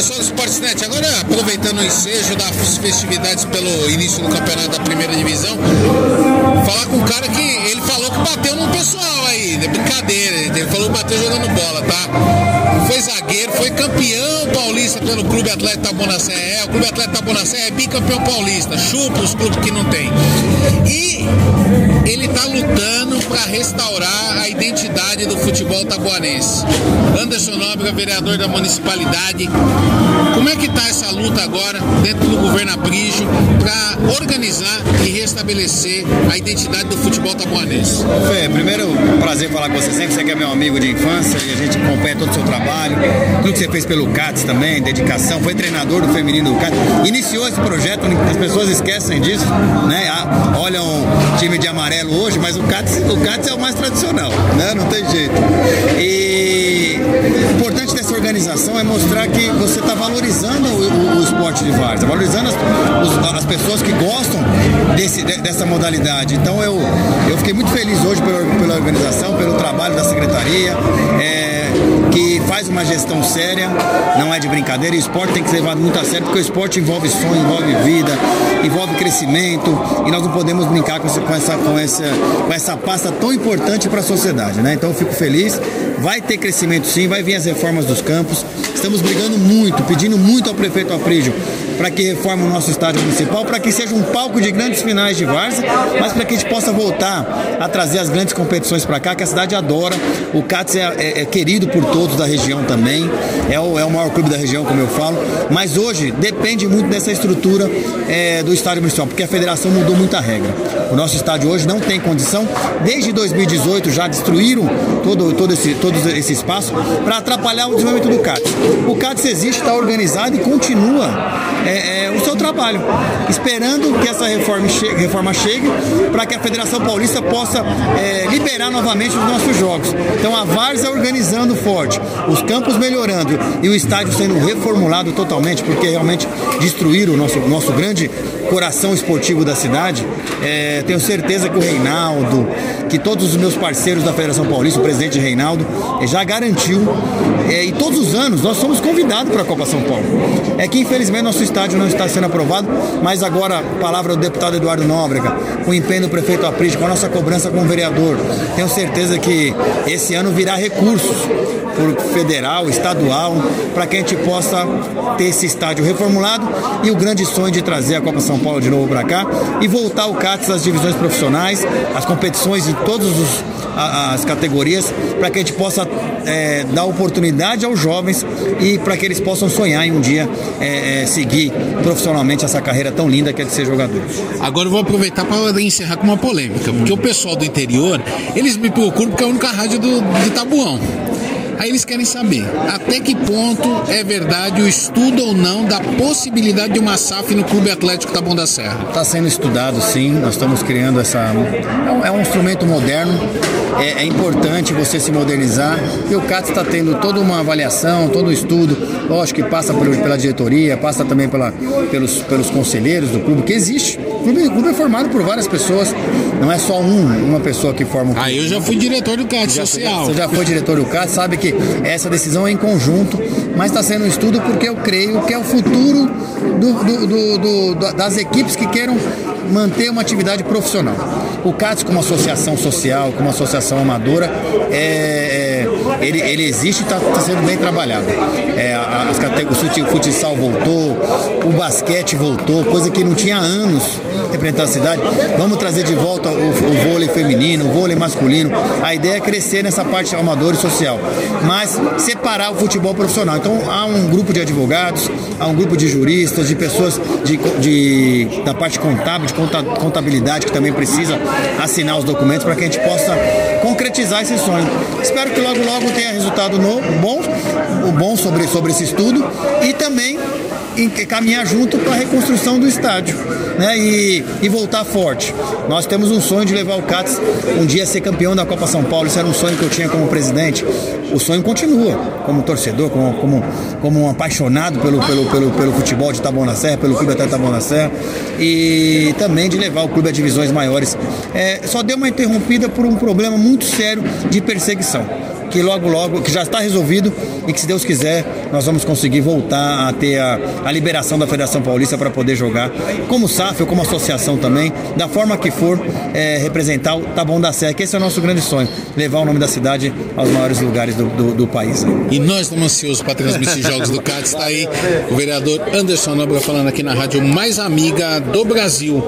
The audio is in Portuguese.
Pessoal do Sportsnet, agora aproveitando o ensejo das festividades pelo início do campeonato da primeira divisão, falar com um cara que ele falou que bateu no pessoal aí, é brincadeira, ele falou que bateu jogando bola, tá? Foi zagueiro, foi campeão paulista pelo Clube Atlético Tabonacé. É, o Clube Atlético Tabonacé é bicampeão paulista, chupa os clubes que não tem. E ele tá lutando para restaurar a identidade do futebol tabuanense. Anderson Nóbrega, vereador da municipalidade, como é que tá essa luta agora dentro do governo Aprígio para organizar e restabelecer a identidade do futebol tabuanense? Fê, primeiro, prazer falar com você sempre, você que é meu amigo de infância e a gente acompanha todo o seu trabalho, tudo que você fez pelo CATS também, dedicação, foi treinador do feminino do CATS, iniciou esse projeto, as pessoas esquecem disso, né? Ah, olham o time de amarelo hoje, mas o CATS, o CATS é o mais tradicional, né? Não tem jeito. E o importante dessa organização é mostrar que você está valorizando o, o, o, esporte de várzea, valorizando as, os, as pessoas que gostam desse, dessa modalidade. Então eu, eu fiquei muito feliz hoje pela, pela organização, pelo trabalho da secretaria. É, que faz uma gestão séria, não é de brincadeira, e o esporte tem que ser levado muito a sério, porque o esporte envolve sonho, envolve vida, envolve crescimento, e nós não podemos brincar com essa, com essa, com essa, pasta tão importante para a sociedade. Né? Então eu fico feliz, vai ter crescimento sim, vai vir as reformas dos campos, estamos brigando muito, pedindo muito ao prefeito Aprígio para que reforme o nosso estádio municipal, para que seja um palco de grandes finais de várzea, mas para que a gente possa voltar a trazer as grandes competições para cá, que a cidade adora. O CATS é, é, é, querido por todos da região também, é o, é o maior clube da região, como eu falo, mas hoje depende muito dessa estrutura é, do estádio municipal, porque a federação mudou muita regra. O nosso estádio hoje não tem condição, desde 2018 já destruíram todo, todo, esse, todo esse espaço para atrapalhar o desenvolvimento do CATS. O CATS existe, está organizado e continua é, é, o seu trabalho, esperando que essa reforma chegue, reforma chegue para que a Federação Paulista possa é, liberar novamente os nossos jogos. Então a Várzea organizando forte, os campos melhorando e o estádio sendo reformulado totalmente, porque realmente destruíram o nosso, nosso grande coração esportivo da cidade. É, tenho certeza que o Reinaldo, que todos os meus parceiros da Federação Paulista, o presidente Reinaldo, é, já garantiu. É, e todos os anos nós somos convidados para a Copa São Paulo. É que infelizmente nosso estádio não está sendo aprovado, mas agora, palavra do deputado Eduardo Nóbrega, com o empenho do prefeito Aprígio, com a nossa cobrança como vereador, tenho certeza que esse ano virá recursos federal, estadual, para que a gente possa ter esse estádio reformulado e o grande sonho de trazer a Copa São Paulo de novo para cá e voltar o CATS às divisões profissionais, as competições de todas as categorias, para que a gente possa é, dar oportunidade aos jovens e para que eles possam sonhar em um dia é, é, seguir profissionalmente essa carreira tão linda que é de ser jogador. Agora eu vou aproveitar para encerrar com uma polêmica, porque o pessoal do interior, eles me procuram porque é a única rádio do, de Tabuão. Aí eles querem saber até que ponto é verdade o estudo ou não da possibilidade de uma SAF no Clube Atlético Taboão da Serra. Está sendo estudado sim, nós estamos criando essa. É um, é um instrumento moderno, é, é, importante você se modernizar e o CAT está tendo toda uma avaliação, todo um estudo, lógico que passa por, pela diretoria, passa também pela, pelos, pelos conselheiros do clube, que existe. O clube, o clube é formado por várias pessoas, não é só um, uma pessoa que forma o clube. Ah, eu já fui diretor do CAT social. Você já foi diretor do CAT, sabe que essa decisão é em conjunto, mas está sendo um estudo porque eu creio que é o futuro do, do, do, das equipes que queiram manter uma atividade profissional. O CATS, como associação social, como associação amadora, é, é, ele, ele existe e está tá sendo bem trabalhado. É, as, o futsal voltou, o basquete voltou, coisa que não tinha anos representando a cidade. Vamos trazer de volta o, o vôlei feminino, o vôlei masculino. A ideia é crescer nessa parte amadora e social, mas separar o futebol profissional. Então há um grupo de advogados, há um grupo de juristas, de pessoas de, de da parte contábil, de contabilidade que também precisa assinar os documentos para que a gente possa concretizar esse sonho. Espero que logo logo tenha resultado no, bom, bom sobre, sobre esse estudo e também caminhar junto para a reconstrução do estádio né? e, e voltar forte. Nós temos um sonho de levar o CATS um dia a ser campeão da Copa São Paulo. Isso era um sonho que eu tinha como presidente. O sonho continua, como torcedor, como, como, como um apaixonado pelo, pelo, pelo, pelo futebol de Taboão na Serra, pelo clube até Taboão na Serra, e também de levar o clube a divisões maiores. É, só deu uma interrompida por um problema muito sério de perseguição que logo, logo, que já está resolvido e que se Deus quiser, nós vamos conseguir voltar a ter a, a liberação da Federação Paulista para poder jogar como SAF ou como associação também, da forma que for é, representar o Taboão da Serra, que esse é o nosso grande sonho, levar o nome da cidade aos maiores lugares do, do, do país. E nós estamos ansiosos para transmitir jogos do CAT. Está aí o vereador Anderson Nobre falando aqui na rádio mais amiga do Brasil.